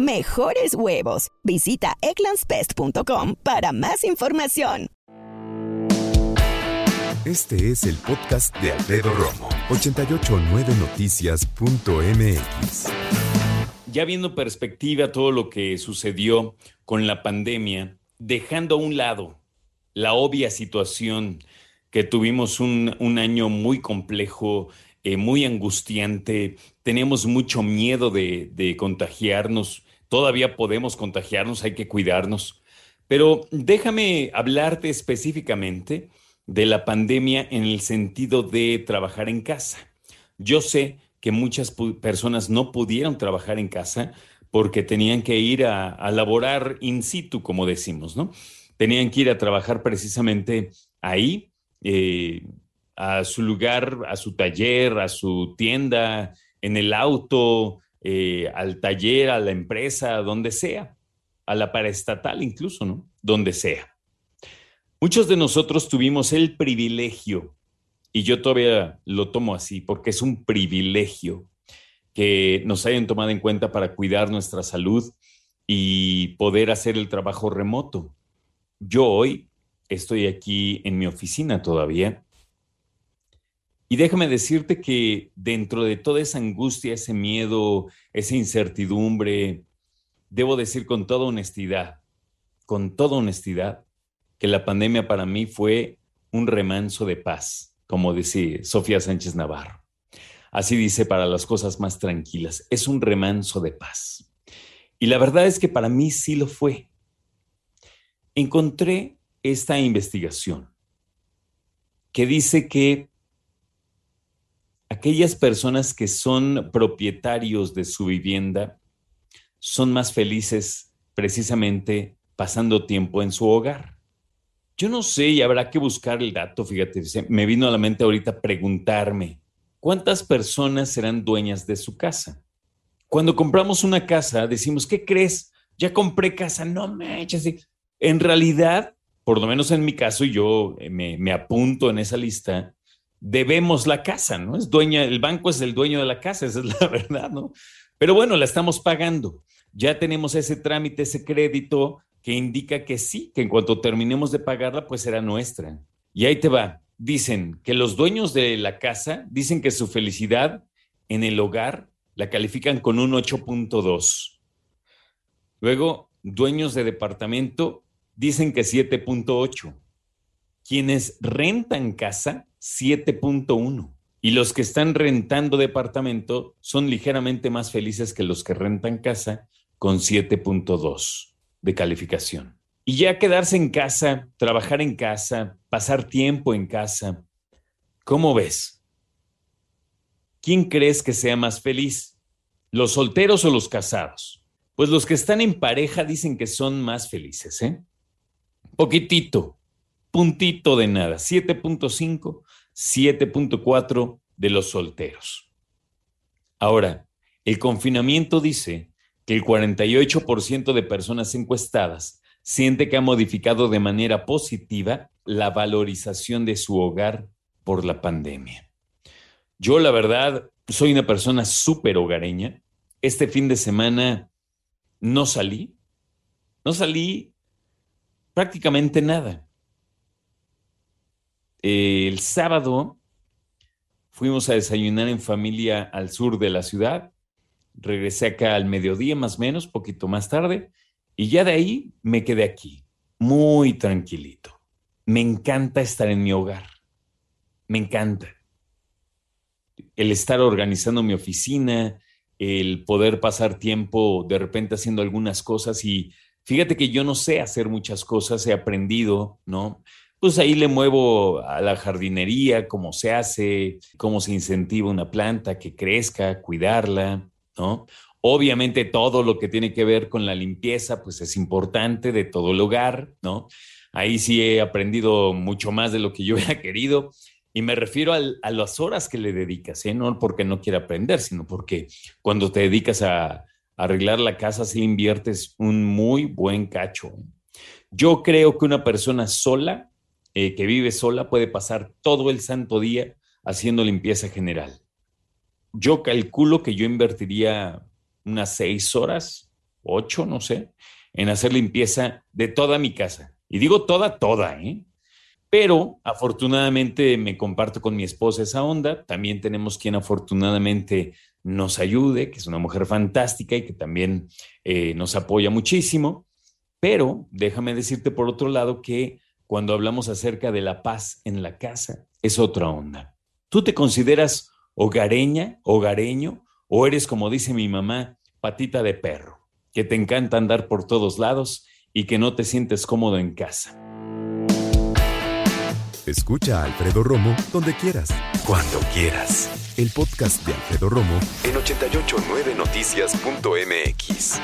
mejores huevos. Visita egglandsbest.com para más información. Este es el podcast de Alfredo Romo, 889noticias.mx. Ya viendo perspectiva todo lo que sucedió con la pandemia, dejando a un lado la obvia situación que tuvimos un, un año muy complejo, eh, muy angustiante, tenemos mucho miedo de, de contagiarnos, todavía podemos contagiarnos, hay que cuidarnos. Pero déjame hablarte específicamente de la pandemia en el sentido de trabajar en casa. Yo sé que muchas personas no pudieron trabajar en casa porque tenían que ir a, laborar in situ, como decimos, ¿no? Tenían que ir a trabajar precisamente ahí, eh, a su lugar, a su taller, a su tienda, en el auto, eh, al taller, a la empresa, donde sea, a la paraestatal incluso, ¿no? Donde sea. Muchos de nosotros tuvimos el privilegio, y yo todavía lo tomo así, porque es un privilegio que nos hayan tomado en cuenta para cuidar nuestra salud y poder hacer el trabajo remoto. Yo hoy estoy aquí en mi oficina todavía. Y déjame decirte que dentro de toda esa angustia, ese miedo, esa incertidumbre, debo decir con toda honestidad, con toda honestidad, que la pandemia para mí fue un remanso de paz, como dice Sofía Sánchez Navarro. Así dice para las cosas más tranquilas, es un remanso de paz. Y la verdad es que para mí sí lo fue. Encontré esta investigación que dice que aquellas personas que son propietarios de su vivienda son más felices precisamente pasando tiempo en su hogar. Yo no sé y habrá que buscar el dato, fíjate, me vino a la mente ahorita preguntarme, ¿cuántas personas serán dueñas de su casa? Cuando compramos una casa, decimos, ¿qué crees? Ya compré casa, no me eches. En realidad, por lo menos en mi caso, yo eh, me, me, apunto en esa lista, debemos la casa, ¿no? Es dueña, el banco es el dueño de la casa, esa es la verdad, ¿no? Pero bueno, la estamos pagando. Ya tenemos ese trámite, ese crédito, que indica que sí, que en cuanto terminemos de pagarla, pues será nuestra. Y ahí te va. Dicen que los dueños de la casa dicen que su felicidad en el hogar la califican con un 8.2. Luego, dueños de departamento dicen que 7.8. Quienes rentan casa, 7.1. Y los que están rentando departamento son ligeramente más felices que los que rentan casa con 7.2 de calificación. Y ya quedarse en casa, trabajar en casa, pasar tiempo en casa, ¿cómo ves? ¿Quién crees que sea más feliz? ¿Los solteros o los casados? Pues los que están en pareja dicen que son más felices, ¿eh? Poquitito, puntito de nada, 7.5, 7.4 de los solteros. Ahora, el confinamiento dice que el 48% de personas encuestadas siente que ha modificado de manera positiva la valorización de su hogar por la pandemia. Yo, la verdad, soy una persona súper hogareña. Este fin de semana no salí, no salí prácticamente nada. El sábado fuimos a desayunar en familia al sur de la ciudad regresé acá al mediodía más o menos, poquito más tarde, y ya de ahí me quedé aquí, muy tranquilito. Me encanta estar en mi hogar, me encanta. El estar organizando mi oficina, el poder pasar tiempo de repente haciendo algunas cosas y fíjate que yo no sé hacer muchas cosas, he aprendido, ¿no? Pues ahí le muevo a la jardinería, cómo se hace, cómo se incentiva una planta que crezca, cuidarla, ¿no? Obviamente todo lo que tiene que ver con la limpieza, pues es importante de todo el hogar, ¿no? ahí sí he aprendido mucho más de lo que yo hubiera querido. Y me refiero a las horas que le dedicas, ¿eh? no porque no quiera aprender, sino porque cuando te dedicas a, arreglar la casa, sí inviertes un muy buen cacho. Yo creo que una persona sola, eh, que vive sola, puede pasar todo el santo día haciendo limpieza general. Yo calculo que yo invertiría unas seis horas, ocho, no sé, en hacer limpieza de toda mi casa. Y digo toda, toda, ¿eh? Pero afortunadamente me comparto con mi esposa esa onda. También tenemos quien afortunadamente nos ayude, que es una mujer fantástica y que también eh, nos apoya muchísimo. Pero déjame decirte por otro lado que cuando hablamos acerca de la paz en la casa, es otra onda. ¿Tú te consideras hogareña, hogareño, o eres, como dice mi mamá, patita de perro, que te encanta andar por todos lados y que no te sientes cómodo en casa? Escucha a Alfredo Romo donde quieras. Cuando quieras. El podcast de Alfredo Romo en 889noticias.mx.